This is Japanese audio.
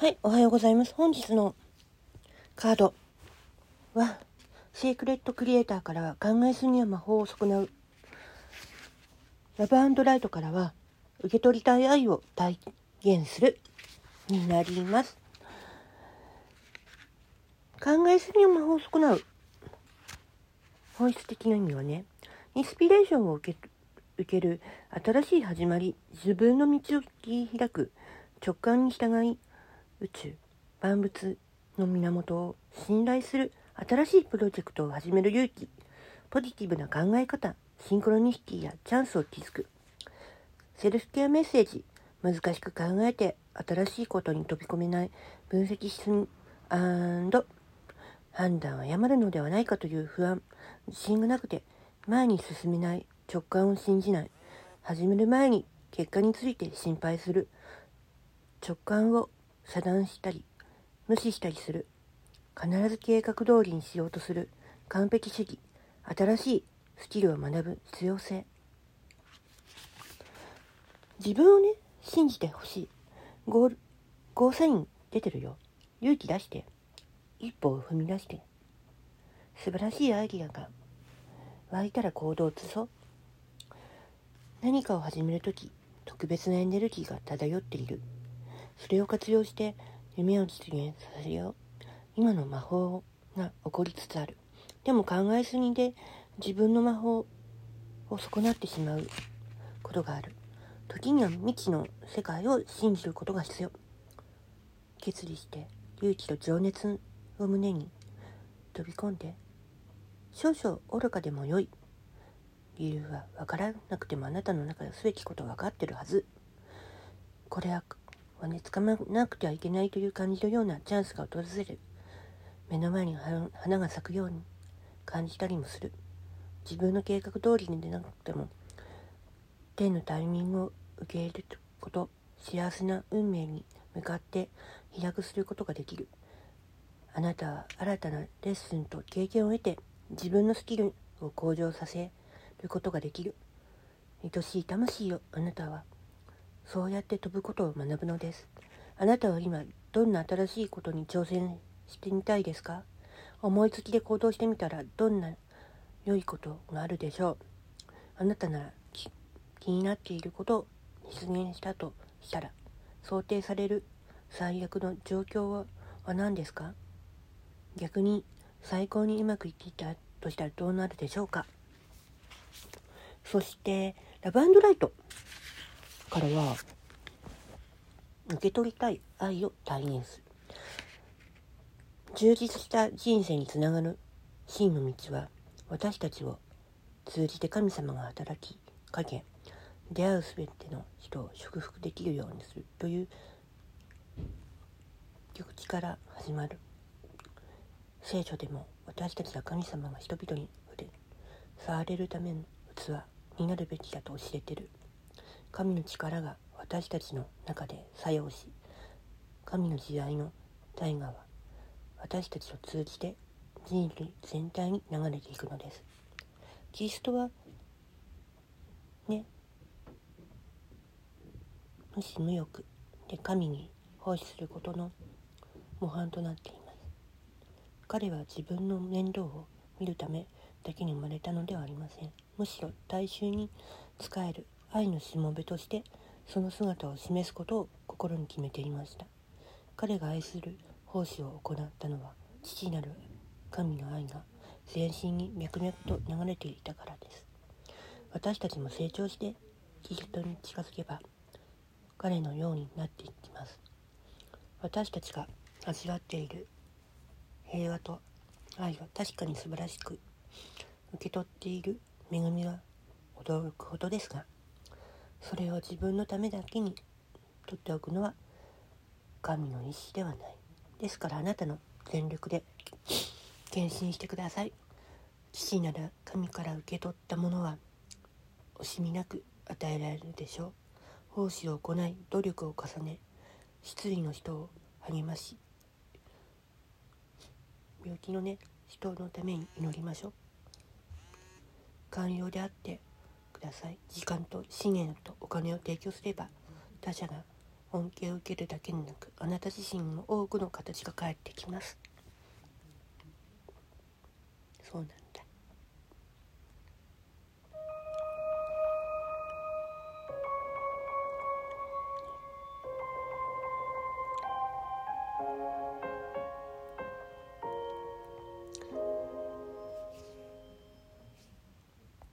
はい、おはようございます。本日のカードは、セークレットクリエイターからは考えすぎは魔法を損なう。ラブライトからは、受け取りたい愛を体現する。になります。考えすぎは魔法を損なう。本質的な意味はね、インスピレーションを受け受ける新しい始まり、自分の道を切り開く直感に従い、宇宙。万物の源を信頼する新しいプロジェクトを始める勇気。ポジティブな考え方。シンクロニシティやチャンスを築く。セルフケアメッセージ。難しく考えて新しいことに飛び込めない。分析しすみ判断を誤るのではないかという不安。自信がなくて。前に進めない。直感を信じない。始める前に結果について心配する。直感を遮断したり無視したりする。必ず計画通りにしようとする。完璧主義。新しいスキルを学ぶ。必要性。自分をね信じてほしい。ゴールゴーサイン出てるよ。勇気出して。一歩を踏み出して。素晴らしいアイディアが。湧いたら行動を移そう。何かを始める時特別なエネルギーが漂っている。それを活用して夢を実現させよう。今の魔法が起こりつつある。でも考えすぎで自分の魔法を損なってしまうことがある。時には未知の世界を信じることが必要。決意して勇気と情熱を胸に飛び込んで少々愚かでも良い。理由は分からなくてもあなたの中ですべきことは分かってるはず。これははね、つかまなくてはいけないという感じのようなチャンスが訪れる。目の前に花が咲くように感じたりもする。自分の計画通りに出なくても、天のタイミングを受け入れること、幸せな運命に向かって飛躍することができる。あなたは新たなレッスンと経験を得て自分のスキルを向上させることができる。愛しい魂よ、あなたはそうやって飛ぶことを学ぶのです。あなたは今、どんな新しいことに挑戦してみたいですか？思いつきで行動してみたら、どんな良いことがあるでしょう？あなたなら気になっていることを実現したとしたら、想定される最悪の状況は何ですか？逆に最高にうまくいっていたとしたらどうなるでしょうか？そしてラブライト。からは受け取りたい愛を体現する。充実した人生につながる真の道は私たちを通じて神様が働きかけ出会う全ての人を祝福できるようにするという曲地から始まる。聖書でも私たちは神様が人々に触れ触れるための器になるべきだと教えてる。神の力が私たちの中で作用し神の時代の大河は私たちを通じて人類全体に流れていくのです。キリストはね無視無欲で神に奉仕することの模範となっています。彼は自分の面倒を見るためだけに生まれたのではありません。むしろ大衆に仕える愛のしもべとしてその姿を示すことを心に決めていました。彼が愛する奉仕を行ったのは父なる神の愛が全身に脈々と流れていたからです。私たちも成長してキリストに近づけば彼のようになっていきます。私たちが味わっている平和と愛は確かに素晴らしく受け取っている恵みは驚くほどですがそれを自分のためだけに取っておくのは神の意志ではない。ですからあなたの全力で献身してください。父なら神から受け取ったものは惜しみなく与えられるでしょう。奉仕を行い努力を重ね失意の人を励まし病気のね人のために祈りましょう。寛容であってください。時間と資源とお金を提供すれば他者が恩恵を受けるだけでなくあなた自身も多くの形が返ってきます。そうなん